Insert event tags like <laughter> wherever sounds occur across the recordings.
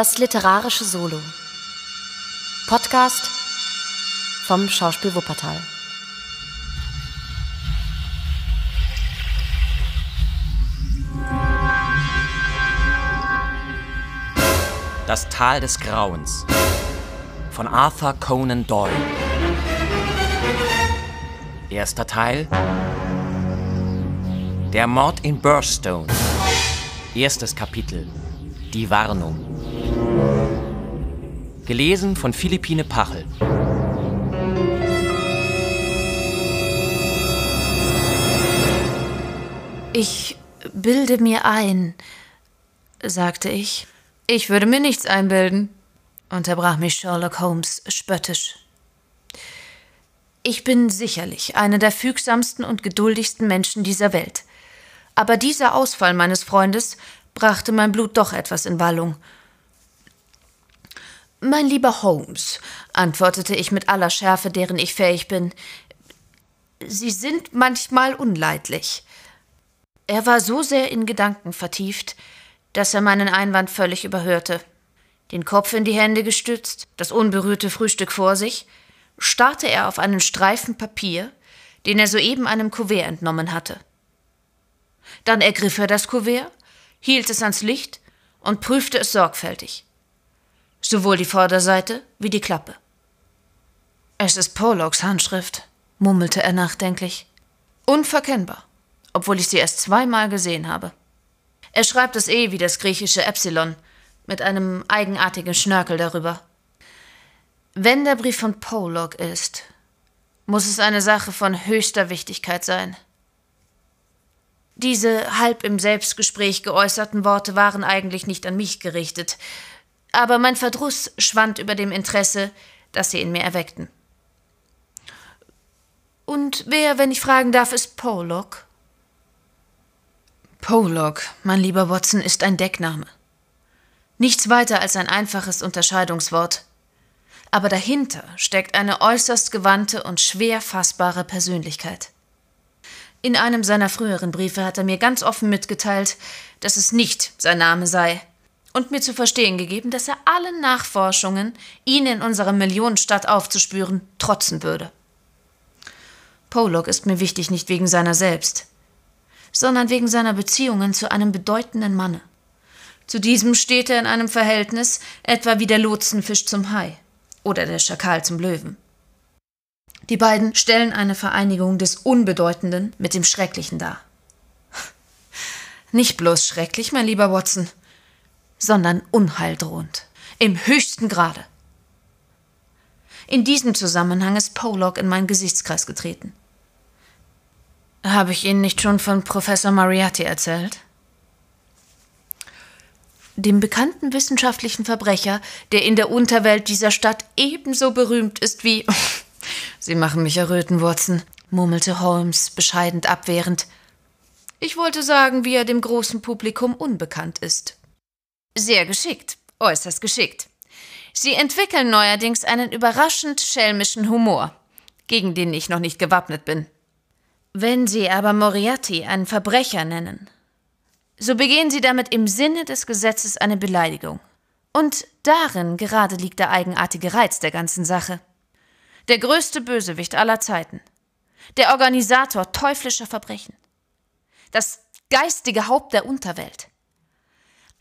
Das literarische Solo. Podcast vom Schauspiel Wuppertal. Das Tal des Grauens von Arthur Conan Doyle. Erster Teil. Der Mord in Burstone. Erstes Kapitel. Die Warnung. Gelesen von Philippine Pachel. Ich bilde mir ein, sagte ich. Ich würde mir nichts einbilden, unterbrach mich Sherlock Holmes spöttisch. Ich bin sicherlich einer der fügsamsten und geduldigsten Menschen dieser Welt. Aber dieser Ausfall meines Freundes brachte mein Blut doch etwas in Wallung. Mein lieber Holmes, antwortete ich mit aller Schärfe, deren ich fähig bin, Sie sind manchmal unleidlich. Er war so sehr in Gedanken vertieft, dass er meinen Einwand völlig überhörte. Den Kopf in die Hände gestützt, das unberührte Frühstück vor sich, starrte er auf einen Streifen Papier, den er soeben einem Kuvert entnommen hatte. Dann ergriff er das Kuvert, hielt es ans Licht und prüfte es sorgfältig. Sowohl die Vorderseite wie die Klappe. Es ist Pollocks Handschrift, murmelte er nachdenklich. Unverkennbar, obwohl ich sie erst zweimal gesehen habe. Er schreibt es eh wie das griechische Epsilon, mit einem eigenartigen Schnörkel darüber. Wenn der Brief von Pollock ist, muss es eine Sache von höchster Wichtigkeit sein. Diese halb im Selbstgespräch geäußerten Worte waren eigentlich nicht an mich gerichtet, aber mein Verdruss schwand über dem Interesse, das sie in mir erweckten. Und wer, wenn ich fragen darf, ist Pollock? Pollock, mein lieber Watson, ist ein Deckname. Nichts weiter als ein einfaches Unterscheidungswort. Aber dahinter steckt eine äußerst gewandte und schwer fassbare Persönlichkeit. In einem seiner früheren Briefe hat er mir ganz offen mitgeteilt, dass es nicht sein Name sei, und mir zu verstehen gegeben, dass er allen Nachforschungen, ihn in unserer Millionenstadt aufzuspüren, trotzen würde. Pollock ist mir wichtig nicht wegen seiner selbst, sondern wegen seiner Beziehungen zu einem bedeutenden Manne. Zu diesem steht er in einem Verhältnis, etwa wie der Lotsenfisch zum Hai oder der Schakal zum Löwen. Die beiden stellen eine Vereinigung des Unbedeutenden mit dem Schrecklichen dar. <laughs> Nicht bloß schrecklich, mein lieber Watson, sondern unheildrohend. Im höchsten Grade. In diesem Zusammenhang ist Pollock in meinen Gesichtskreis getreten. Habe ich Ihnen nicht schon von Professor Mariatti erzählt? Dem bekannten wissenschaftlichen Verbrecher, der in der Unterwelt dieser Stadt ebenso berühmt ist wie. <laughs> Sie machen mich erröten, Watson, murmelte Holmes bescheidend abwehrend. Ich wollte sagen, wie er dem großen Publikum unbekannt ist. Sehr geschickt, äußerst geschickt. Sie entwickeln neuerdings einen überraschend schelmischen Humor, gegen den ich noch nicht gewappnet bin. Wenn Sie aber Moriarty einen Verbrecher nennen, so begehen Sie damit im Sinne des Gesetzes eine Beleidigung. Und darin gerade liegt der eigenartige Reiz der ganzen Sache. Der größte Bösewicht aller Zeiten. Der Organisator teuflischer Verbrechen. Das geistige Haupt der Unterwelt.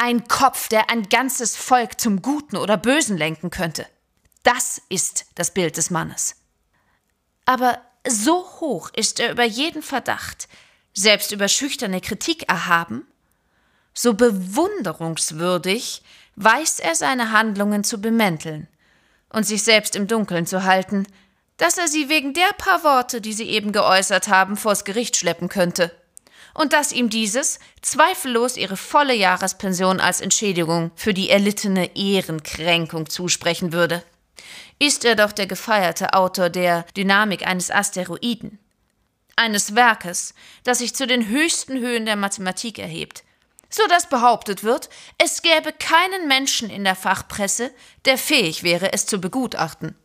Ein Kopf, der ein ganzes Volk zum Guten oder Bösen lenken könnte. Das ist das Bild des Mannes. Aber so hoch ist er über jeden Verdacht, selbst über schüchterne Kritik erhaben, so bewunderungswürdig weiß er seine Handlungen zu bemänteln und sich selbst im Dunkeln zu halten, dass er sie wegen der paar Worte, die sie eben geäußert haben, vors Gericht schleppen könnte, und dass ihm dieses zweifellos ihre volle Jahrespension als Entschädigung für die erlittene Ehrenkränkung zusprechen würde ist er doch der gefeierte Autor der Dynamik eines Asteroiden. Eines Werkes, das sich zu den höchsten Höhen der Mathematik erhebt, so dass behauptet wird, es gäbe keinen Menschen in der Fachpresse, der fähig wäre, es zu begutachten.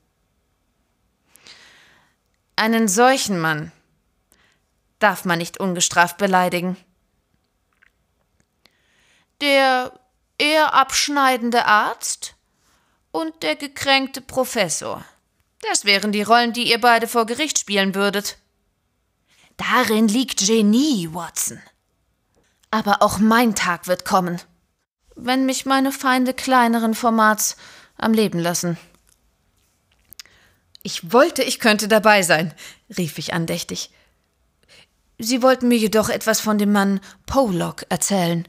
Einen solchen Mann darf man nicht ungestraft beleidigen. Der er abschneidende Arzt und der gekränkte Professor. Das wären die Rollen, die ihr beide vor Gericht spielen würdet. Darin liegt Genie, Watson. Aber auch mein Tag wird kommen, wenn mich meine Feinde kleineren Formats am Leben lassen. Ich wollte, ich könnte dabei sein, rief ich andächtig. Sie wollten mir jedoch etwas von dem Mann Pollock erzählen.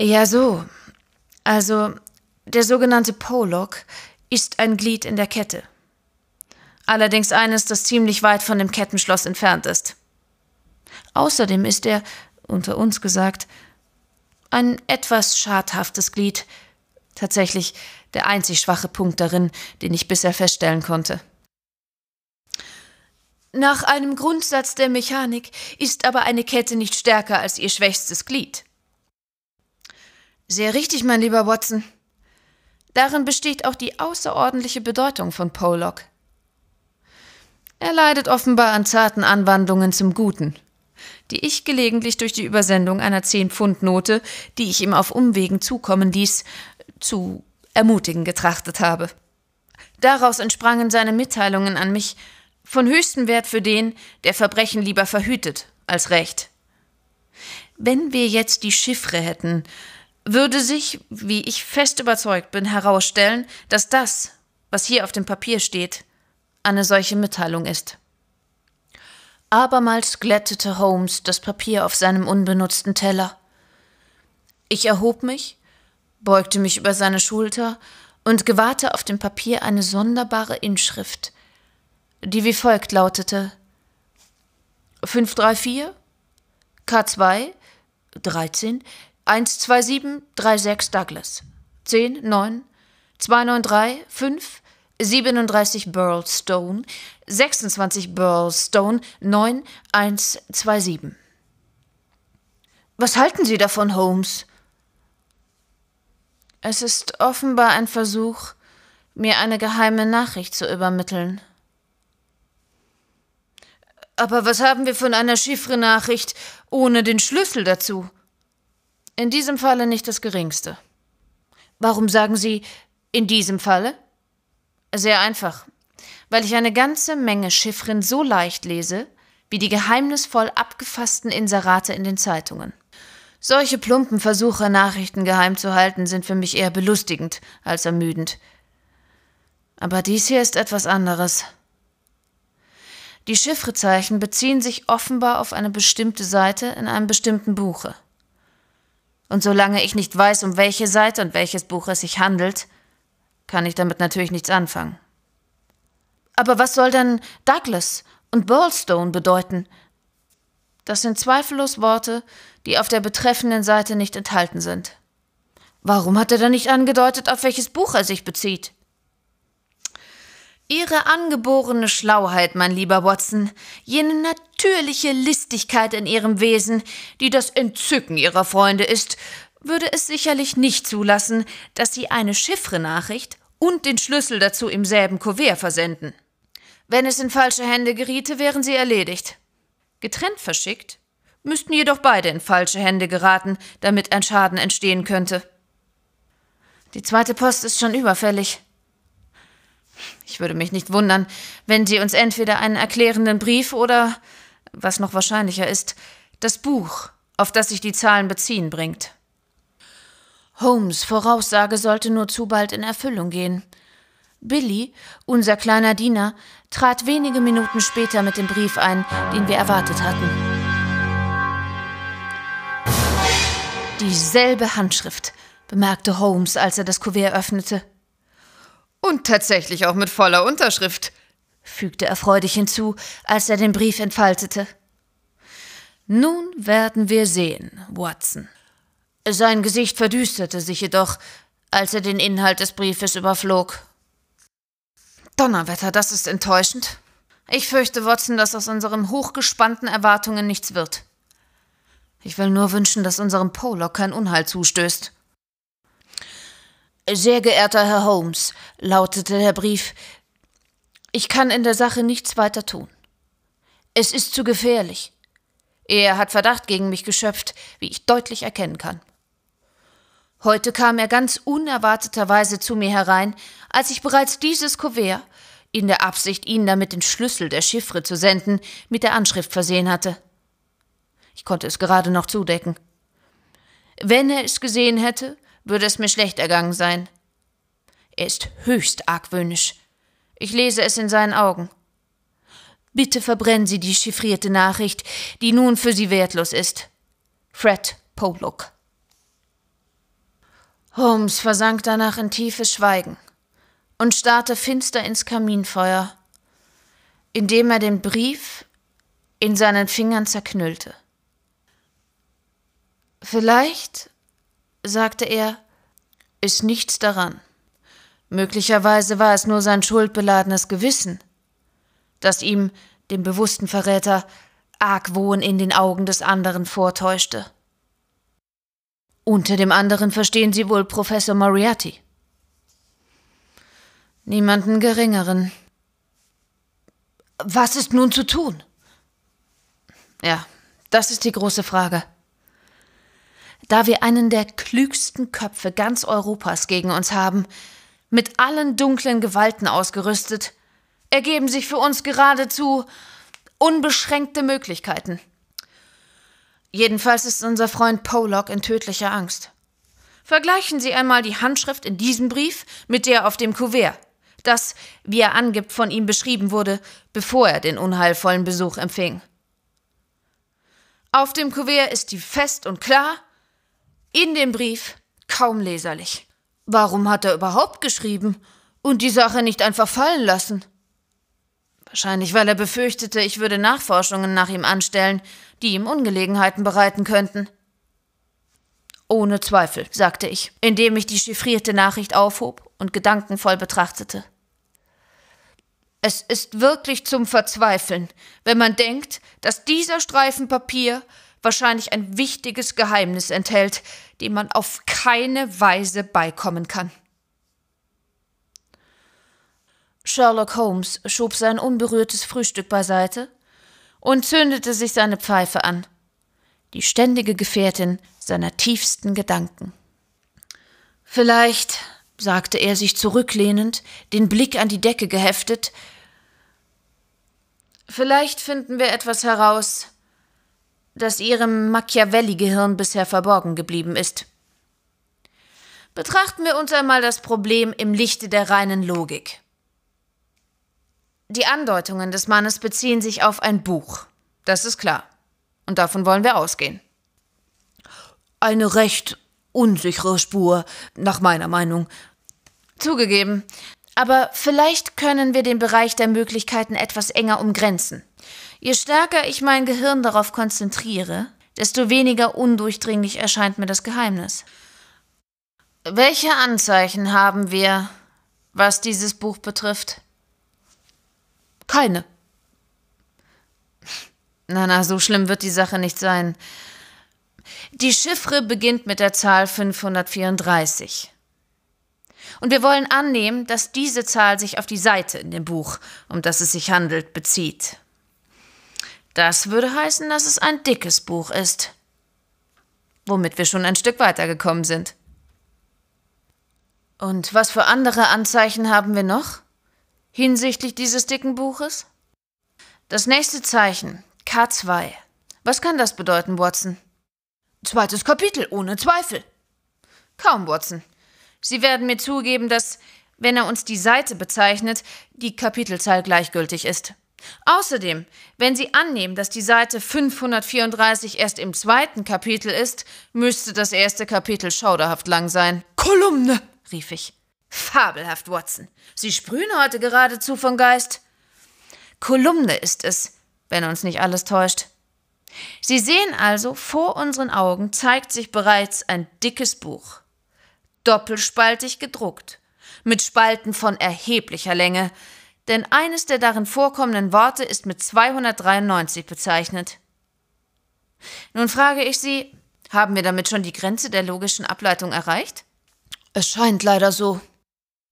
Ja, so. Also, der sogenannte Pollock ist ein Glied in der Kette. Allerdings eines, das ziemlich weit von dem Kettenschloss entfernt ist. Außerdem ist er, unter uns gesagt, ein etwas schadhaftes Glied, tatsächlich der einzig schwache Punkt darin, den ich bisher feststellen konnte. Nach einem Grundsatz der Mechanik ist aber eine Kette nicht stärker als ihr schwächstes Glied. Sehr richtig, mein lieber Watson. Darin besteht auch die außerordentliche Bedeutung von Pollock. Er leidet offenbar an zarten Anwandlungen zum Guten, die ich gelegentlich durch die Übersendung einer Zehn-Pfund-Note, die ich ihm auf Umwegen zukommen ließ, zu ermutigen getrachtet habe. Daraus entsprangen seine Mitteilungen an mich von höchstem Wert für den, der Verbrechen lieber verhütet als recht. Wenn wir jetzt die Chiffre hätten, würde sich, wie ich fest überzeugt bin, herausstellen, dass das, was hier auf dem Papier steht, eine solche Mitteilung ist. Abermals glättete Holmes das Papier auf seinem unbenutzten Teller. Ich erhob mich, beugte mich über seine Schulter und gewahrte auf dem Papier eine sonderbare Inschrift, die wie folgt lautete. 534 K2 13 12736 Douglas. 10 9 293 5 37 Burlstone. 26 Burlstone. 9127 Was halten Sie davon, Holmes? Es ist offenbar ein Versuch, mir eine geheime Nachricht zu übermitteln. Aber was haben wir von einer Chiffre-Nachricht ohne den Schlüssel dazu? In diesem Falle nicht das geringste. Warum sagen Sie in diesem Falle? Sehr einfach. Weil ich eine ganze Menge Chiffren so leicht lese, wie die geheimnisvoll abgefassten Inserate in den Zeitungen. Solche plumpen Versuche, Nachrichten geheim zu halten, sind für mich eher belustigend als ermüdend. Aber dies hier ist etwas anderes. Die Chiffrezeichen beziehen sich offenbar auf eine bestimmte Seite in einem bestimmten Buche. Und solange ich nicht weiß, um welche Seite und welches Buch es sich handelt, kann ich damit natürlich nichts anfangen. Aber was soll denn Douglas und Burlstone bedeuten? Das sind zweifellos Worte, die auf der betreffenden Seite nicht enthalten sind. Warum hat er dann nicht angedeutet, auf welches Buch er sich bezieht? Ihre angeborene Schlauheit, mein lieber Watson, jene natürliche Listigkeit in ihrem Wesen, die das Entzücken ihrer Freunde ist, würde es sicherlich nicht zulassen, dass Sie eine Chiffrenachricht und den Schlüssel dazu im selben Kuvert versenden. Wenn es in falsche Hände geriete, wären Sie erledigt. Getrennt verschickt, müssten jedoch beide in falsche Hände geraten, damit ein Schaden entstehen könnte. Die zweite Post ist schon überfällig. Ich würde mich nicht wundern, wenn Sie uns entweder einen erklärenden Brief oder, was noch wahrscheinlicher ist, das Buch, auf das sich die Zahlen beziehen, bringt. Holmes Voraussage sollte nur zu bald in Erfüllung gehen. Billy, unser kleiner Diener, trat wenige Minuten später mit dem Brief ein, den wir erwartet hatten. Dieselbe Handschrift, bemerkte Holmes, als er das Kuvert öffnete. Und tatsächlich auch mit voller Unterschrift, fügte er freudig hinzu, als er den Brief entfaltete. Nun werden wir sehen, Watson. Sein Gesicht verdüsterte sich jedoch, als er den Inhalt des Briefes überflog. Donnerwetter, das ist enttäuschend. Ich fürchte, Watson, dass aus unseren hochgespannten Erwartungen nichts wird. Ich will nur wünschen, dass unserem Pollock kein Unheil zustößt. Sehr geehrter Herr Holmes, lautete der Brief, ich kann in der Sache nichts weiter tun. Es ist zu gefährlich. Er hat Verdacht gegen mich geschöpft, wie ich deutlich erkennen kann. Heute kam er ganz unerwarteterweise zu mir herein, als ich bereits dieses Kuvert, in der Absicht, Ihnen damit den Schlüssel der Chiffre zu senden, mit der Anschrift versehen hatte. Ich konnte es gerade noch zudecken. Wenn er es gesehen hätte, würde es mir schlecht ergangen sein. Er ist höchst argwöhnisch. Ich lese es in seinen Augen. Bitte verbrennen Sie die chiffrierte Nachricht, die nun für Sie wertlos ist. Fred Pollock. Holmes versank danach in tiefes Schweigen und starrte finster ins Kaminfeuer, indem er den Brief in seinen Fingern zerknüllte. Vielleicht, sagte er, ist nichts daran. Möglicherweise war es nur sein schuldbeladenes Gewissen, das ihm, dem bewussten Verräter, Argwohn in den Augen des anderen vortäuschte. Unter dem anderen verstehen Sie wohl Professor Moriarty. Niemanden geringeren. Was ist nun zu tun? Ja, das ist die große Frage. Da wir einen der klügsten Köpfe ganz Europas gegen uns haben, mit allen dunklen Gewalten ausgerüstet, ergeben sich für uns geradezu unbeschränkte Möglichkeiten. Jedenfalls ist unser Freund Pollock in tödlicher Angst. Vergleichen Sie einmal die Handschrift in diesem Brief mit der auf dem Kuvert, das, wie er angibt, von ihm beschrieben wurde, bevor er den unheilvollen Besuch empfing. Auf dem Kuvert ist die fest und klar, in dem Brief kaum leserlich. Warum hat er überhaupt geschrieben und die Sache nicht einfach fallen lassen? Wahrscheinlich, weil er befürchtete, ich würde Nachforschungen nach ihm anstellen, die ihm Ungelegenheiten bereiten könnten. Ohne Zweifel, sagte ich, indem ich die chiffrierte Nachricht aufhob und gedankenvoll betrachtete. Es ist wirklich zum Verzweifeln, wenn man denkt, dass dieser Streifen Papier wahrscheinlich ein wichtiges Geheimnis enthält, dem man auf keine Weise beikommen kann. Sherlock Holmes schob sein unberührtes Frühstück beiseite und zündete sich seine Pfeife an, die ständige Gefährtin seiner tiefsten Gedanken. Vielleicht, sagte er sich zurücklehnend, den Blick an die Decke geheftet, vielleicht finden wir etwas heraus, das ihrem Machiavelli-Gehirn bisher verborgen geblieben ist. Betrachten wir uns einmal das Problem im Lichte der reinen Logik. Die Andeutungen des Mannes beziehen sich auf ein Buch. Das ist klar. Und davon wollen wir ausgehen. Eine recht unsichere Spur, nach meiner Meinung. Zugegeben. Aber vielleicht können wir den Bereich der Möglichkeiten etwas enger umgrenzen. Je stärker ich mein Gehirn darauf konzentriere, desto weniger undurchdringlich erscheint mir das Geheimnis. Welche Anzeichen haben wir, was dieses Buch betrifft? Keine. Na, na, so schlimm wird die Sache nicht sein. Die Chiffre beginnt mit der Zahl 534. Und wir wollen annehmen, dass diese Zahl sich auf die Seite in dem Buch, um das es sich handelt, bezieht. Das würde heißen, dass es ein dickes Buch ist. Womit wir schon ein Stück weitergekommen sind. Und was für andere Anzeichen haben wir noch hinsichtlich dieses dicken Buches? Das nächste Zeichen, K2. Was kann das bedeuten, Watson? Zweites Kapitel, ohne Zweifel. Kaum, Watson. Sie werden mir zugeben, dass, wenn er uns die Seite bezeichnet, die Kapitelzahl gleichgültig ist. Außerdem, wenn Sie annehmen, dass die Seite 534 erst im zweiten Kapitel ist, müsste das erste Kapitel schauderhaft lang sein. Kolumne, rief ich. Fabelhaft, Watson. Sie sprühen heute geradezu von Geist. Kolumne ist es, wenn uns nicht alles täuscht. Sie sehen also, vor unseren Augen zeigt sich bereits ein dickes Buch. Doppelspaltig gedruckt, mit Spalten von erheblicher Länge, denn eines der darin vorkommenden Worte ist mit 293 bezeichnet. Nun frage ich Sie, haben wir damit schon die Grenze der logischen Ableitung erreicht? Es scheint leider so.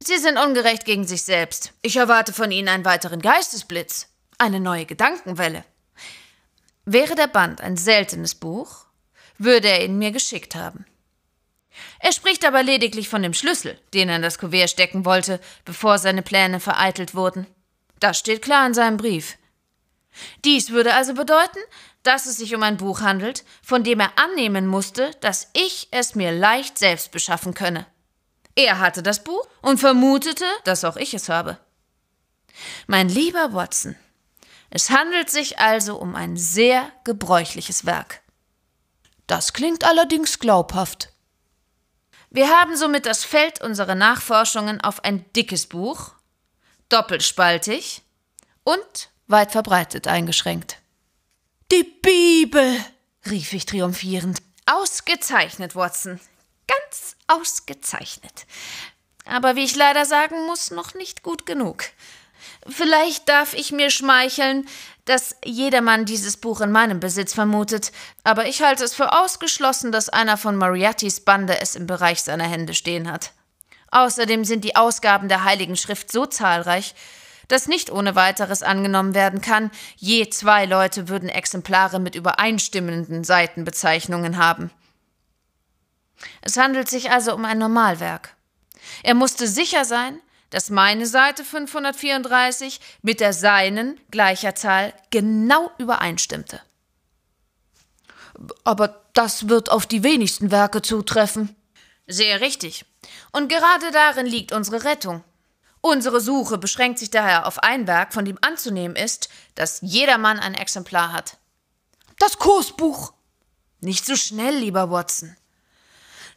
Sie sind ungerecht gegen sich selbst. Ich erwarte von Ihnen einen weiteren Geistesblitz, eine neue Gedankenwelle. Wäre der Band ein seltenes Buch, würde er ihn mir geschickt haben. Er spricht aber lediglich von dem Schlüssel, den er in das Kuvert stecken wollte, bevor seine Pläne vereitelt wurden. Das steht klar in seinem Brief. Dies würde also bedeuten, dass es sich um ein Buch handelt, von dem er annehmen musste, dass ich es mir leicht selbst beschaffen könne. Er hatte das Buch und vermutete, dass auch ich es habe. Mein lieber Watson, es handelt sich also um ein sehr gebräuchliches Werk. Das klingt allerdings glaubhaft. Wir haben somit das Feld unserer Nachforschungen auf ein dickes Buch, doppelspaltig und weit verbreitet eingeschränkt. Die Bibel, rief ich triumphierend. Ausgezeichnet, Watson. Ganz ausgezeichnet. Aber wie ich leider sagen muss, noch nicht gut genug. Vielleicht darf ich mir schmeicheln, dass jedermann dieses Buch in meinem Besitz vermutet, aber ich halte es für ausgeschlossen, dass einer von Moriartys Bande es im Bereich seiner Hände stehen hat. Außerdem sind die Ausgaben der Heiligen Schrift so zahlreich, dass nicht ohne weiteres angenommen werden kann, je zwei Leute würden Exemplare mit übereinstimmenden Seitenbezeichnungen haben. Es handelt sich also um ein Normalwerk. Er musste sicher sein, dass meine Seite 534 mit der seinen gleicher Zahl genau übereinstimmte. Aber das wird auf die wenigsten Werke zutreffen. Sehr richtig. Und gerade darin liegt unsere Rettung. Unsere Suche beschränkt sich daher auf ein Werk, von dem anzunehmen ist, dass jedermann ein Exemplar hat. Das Kursbuch. Nicht so schnell, lieber Watson.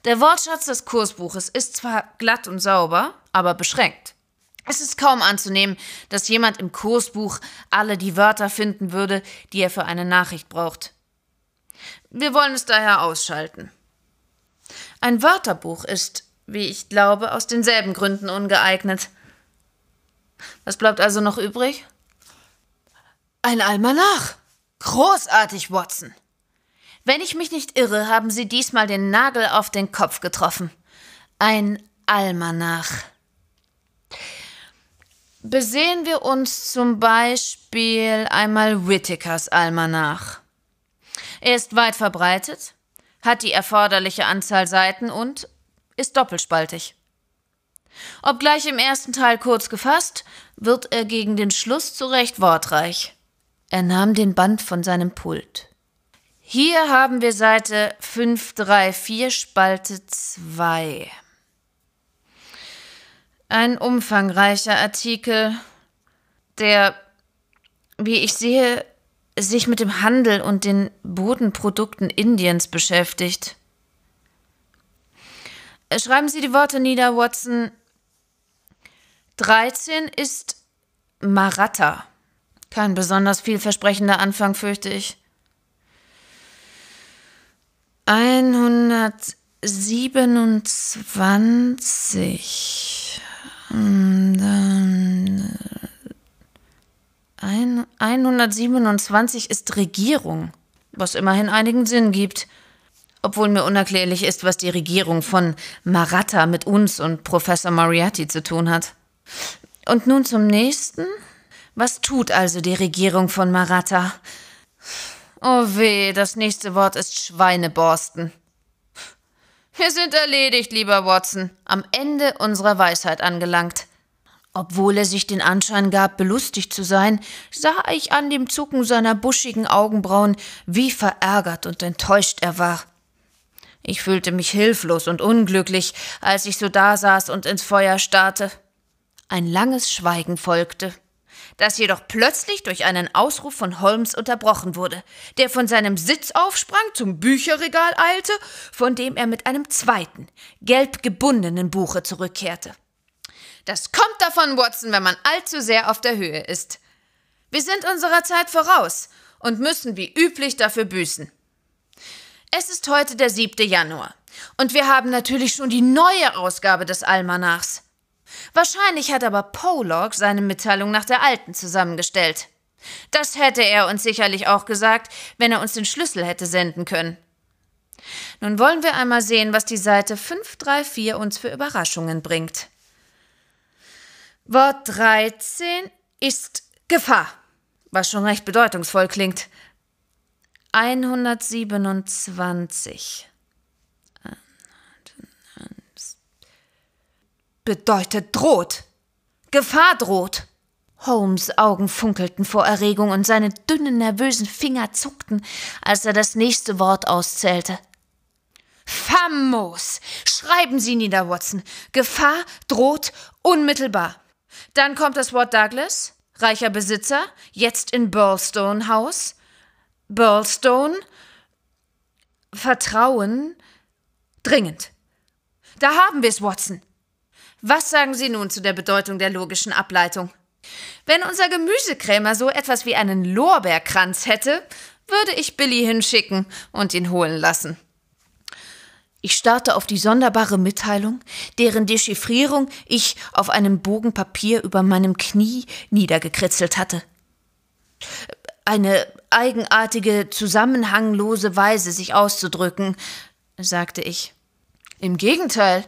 Der Wortschatz des Kursbuches ist zwar glatt und sauber, aber beschränkt. Es ist kaum anzunehmen, dass jemand im Kursbuch alle die Wörter finden würde, die er für eine Nachricht braucht. Wir wollen es daher ausschalten. Ein Wörterbuch ist, wie ich glaube, aus denselben Gründen ungeeignet. Was bleibt also noch übrig? Ein Almanach. Großartig, Watson. Wenn ich mich nicht irre, haben Sie diesmal den Nagel auf den Kopf getroffen. Ein Almanach. Besehen wir uns zum Beispiel einmal Whitakers Almanach. Er ist weit verbreitet, hat die erforderliche Anzahl Seiten und ist doppelspaltig. Obgleich im ersten Teil kurz gefasst, wird er gegen den Schluss zu Recht wortreich. Er nahm den Band von seinem Pult. Hier haben wir Seite 534, Spalte 2. Ein umfangreicher Artikel, der, wie ich sehe, sich mit dem Handel und den Bodenprodukten Indiens beschäftigt. Schreiben Sie die Worte nieder, Watson. 13 ist Maratha. Kein besonders vielversprechender Anfang, fürchte ich. 127. Dann 127 ist Regierung, was immerhin einigen Sinn gibt. Obwohl mir unerklärlich ist, was die Regierung von Maratha mit uns und Professor Moriarty zu tun hat. Und nun zum nächsten. Was tut also die Regierung von Maratha? Oh weh, das nächste Wort ist Schweineborsten. Wir sind erledigt, lieber Watson, am Ende unserer Weisheit angelangt. Obwohl er sich den Anschein gab, belustigt zu sein, sah ich an dem Zucken seiner buschigen Augenbrauen, wie verärgert und enttäuscht er war. Ich fühlte mich hilflos und unglücklich, als ich so dasaß und ins Feuer starrte. Ein langes Schweigen folgte das jedoch plötzlich durch einen Ausruf von Holmes unterbrochen wurde, der von seinem Sitz aufsprang, zum Bücherregal eilte, von dem er mit einem zweiten, gelb gebundenen Buche zurückkehrte. Das kommt davon, Watson, wenn man allzu sehr auf der Höhe ist. Wir sind unserer Zeit voraus und müssen wie üblich dafür büßen. Es ist heute der 7. Januar und wir haben natürlich schon die neue Ausgabe des Almanachs. Wahrscheinlich hat aber Pollock seine Mitteilung nach der alten zusammengestellt. Das hätte er uns sicherlich auch gesagt, wenn er uns den Schlüssel hätte senden können. Nun wollen wir einmal sehen, was die Seite 534 uns für Überraschungen bringt. Wort 13 ist Gefahr, was schon recht bedeutungsvoll klingt. 127. bedeutet droht. Gefahr droht. Holmes Augen funkelten vor Erregung und seine dünnen, nervösen Finger zuckten, als er das nächste Wort auszählte. Famos! Schreiben Sie nieder, Watson. Gefahr droht unmittelbar. Dann kommt das Wort Douglas, reicher Besitzer, jetzt in Burlstone Haus. Burlstone. Vertrauen. Dringend. Da haben wir es, Watson. Was sagen Sie nun zu der Bedeutung der logischen Ableitung? Wenn unser Gemüsekrämer so etwas wie einen Lorbeerkranz hätte, würde ich Billy hinschicken und ihn holen lassen. Ich starrte auf die sonderbare Mitteilung, deren Dechiffrierung ich auf einem Bogen Papier über meinem Knie niedergekritzelt hatte. Eine eigenartige, zusammenhanglose Weise, sich auszudrücken, sagte ich. Im Gegenteil.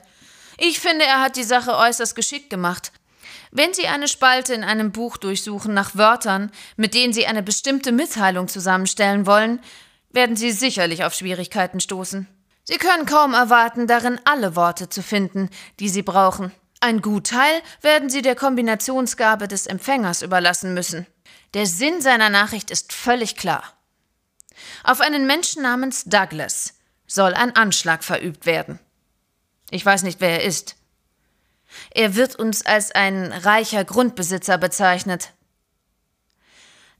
Ich finde, er hat die Sache äußerst geschickt gemacht. Wenn Sie eine Spalte in einem Buch durchsuchen nach Wörtern, mit denen Sie eine bestimmte Mitteilung zusammenstellen wollen, werden Sie sicherlich auf Schwierigkeiten stoßen. Sie können kaum erwarten, darin alle Worte zu finden, die Sie brauchen. Ein Gutteil werden Sie der Kombinationsgabe des Empfängers überlassen müssen. Der Sinn seiner Nachricht ist völlig klar. Auf einen Menschen namens Douglas soll ein Anschlag verübt werden. Ich weiß nicht, wer er ist. Er wird uns als ein reicher Grundbesitzer bezeichnet.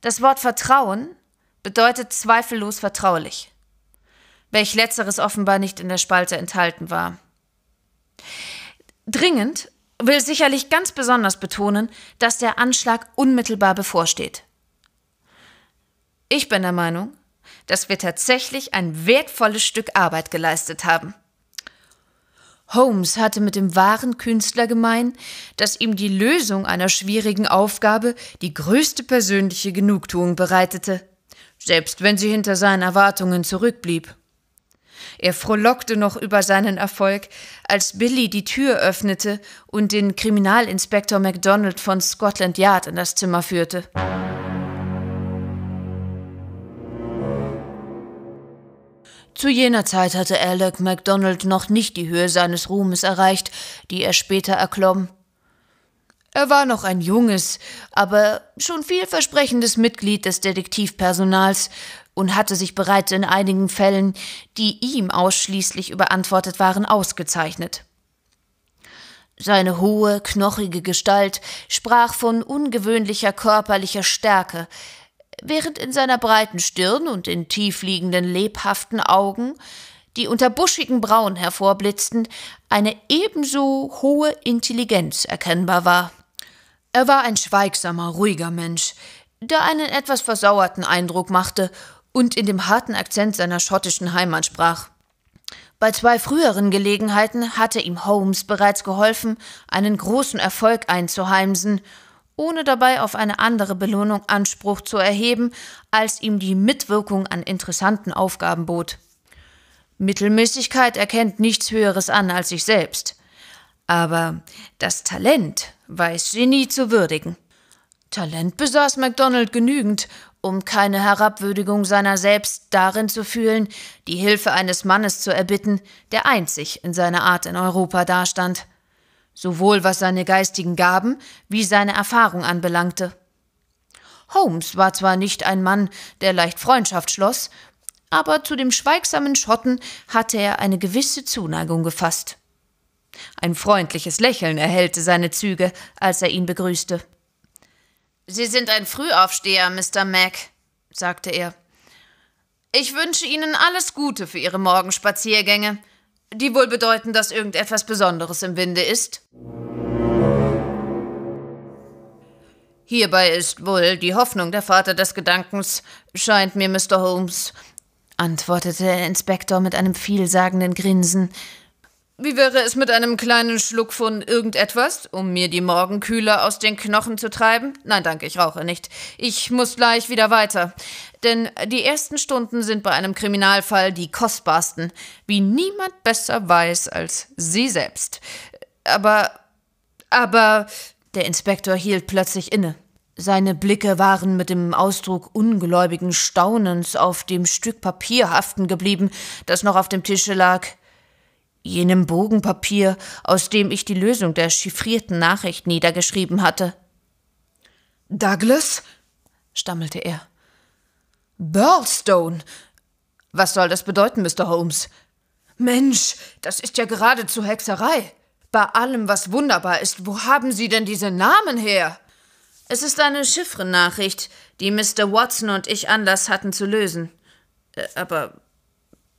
Das Wort Vertrauen bedeutet zweifellos vertraulich welch letzteres offenbar nicht in der Spalte enthalten war. Dringend will sicherlich ganz besonders betonen, dass der Anschlag unmittelbar bevorsteht. Ich bin der Meinung, dass wir tatsächlich ein wertvolles Stück Arbeit geleistet haben. Holmes hatte mit dem wahren Künstler gemein, dass ihm die Lösung einer schwierigen Aufgabe die größte persönliche Genugtuung bereitete, selbst wenn sie hinter seinen Erwartungen zurückblieb. Er frohlockte noch über seinen Erfolg, als Billy die Tür öffnete und den Kriminalinspektor MacDonald von Scotland Yard in das Zimmer führte. Zu jener Zeit hatte Alec MacDonald noch nicht die Höhe seines Ruhmes erreicht, die er später erklomm. Er war noch ein junges, aber schon vielversprechendes Mitglied des Detektivpersonals und hatte sich bereits in einigen Fällen, die ihm ausschließlich überantwortet waren, ausgezeichnet. Seine hohe, knochige Gestalt sprach von ungewöhnlicher körperlicher Stärke, während in seiner breiten Stirn und in tiefliegenden, lebhaften Augen, die unter buschigen Brauen hervorblitzten, eine ebenso hohe Intelligenz erkennbar war. Er war ein schweigsamer, ruhiger Mensch, der einen etwas versauerten Eindruck machte und in dem harten Akzent seiner schottischen Heimat sprach. Bei zwei früheren Gelegenheiten hatte ihm Holmes bereits geholfen, einen großen Erfolg einzuheimsen, ohne dabei auf eine andere Belohnung Anspruch zu erheben, als ihm die Mitwirkung an interessanten Aufgaben bot. Mittelmäßigkeit erkennt nichts Höheres an als sich selbst. Aber das Talent weiß sie nie zu würdigen. Talent besaß MacDonald genügend, um keine Herabwürdigung seiner selbst darin zu fühlen, die Hilfe eines Mannes zu erbitten, der einzig in seiner Art in Europa dastand, sowohl was seine geistigen Gaben wie seine Erfahrung anbelangte. Holmes war zwar nicht ein Mann, der leicht Freundschaft schloss, aber zu dem schweigsamen Schotten hatte er eine gewisse Zuneigung gefasst. Ein freundliches Lächeln erhellte seine Züge, als er ihn begrüßte. Sie sind ein Frühaufsteher, Mr. Mac, sagte er. Ich wünsche Ihnen alles Gute für Ihre Morgenspaziergänge, die wohl bedeuten, dass irgendetwas Besonderes im Winde ist. Hierbei ist wohl die Hoffnung der Vater des Gedankens, scheint mir, Mr. Holmes, antwortete der Inspektor mit einem vielsagenden Grinsen, wie wäre es mit einem kleinen Schluck von irgendetwas, um mir die Morgenkühle aus den Knochen zu treiben? Nein, danke, ich rauche nicht. Ich muss gleich wieder weiter. Denn die ersten Stunden sind bei einem Kriminalfall die kostbarsten, wie niemand besser weiß als Sie selbst. Aber. aber. Der Inspektor hielt plötzlich inne. Seine Blicke waren mit dem Ausdruck ungläubigen Staunens auf dem Stück Papier haften geblieben, das noch auf dem Tische lag. Jenem Bogenpapier, aus dem ich die Lösung der chiffrierten Nachricht niedergeschrieben hatte. Douglas? stammelte er. Burlstone. Was soll das bedeuten, Mr. Holmes? Mensch, das ist ja geradezu Hexerei. Bei allem, was wunderbar ist, wo haben Sie denn diese Namen her? Es ist eine Chiffrennachricht, die Mr. Watson und ich Anlass hatten zu lösen. Äh, aber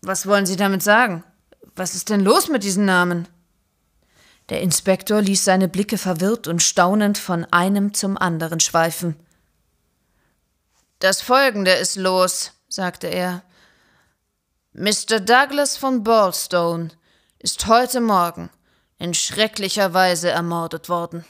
was wollen Sie damit sagen? Was ist denn los mit diesen Namen? Der Inspektor ließ seine Blicke verwirrt und staunend von einem zum anderen schweifen. Das Folgende ist los, sagte er. Mr. Douglas von Ballstone ist heute Morgen in schrecklicher Weise ermordet worden.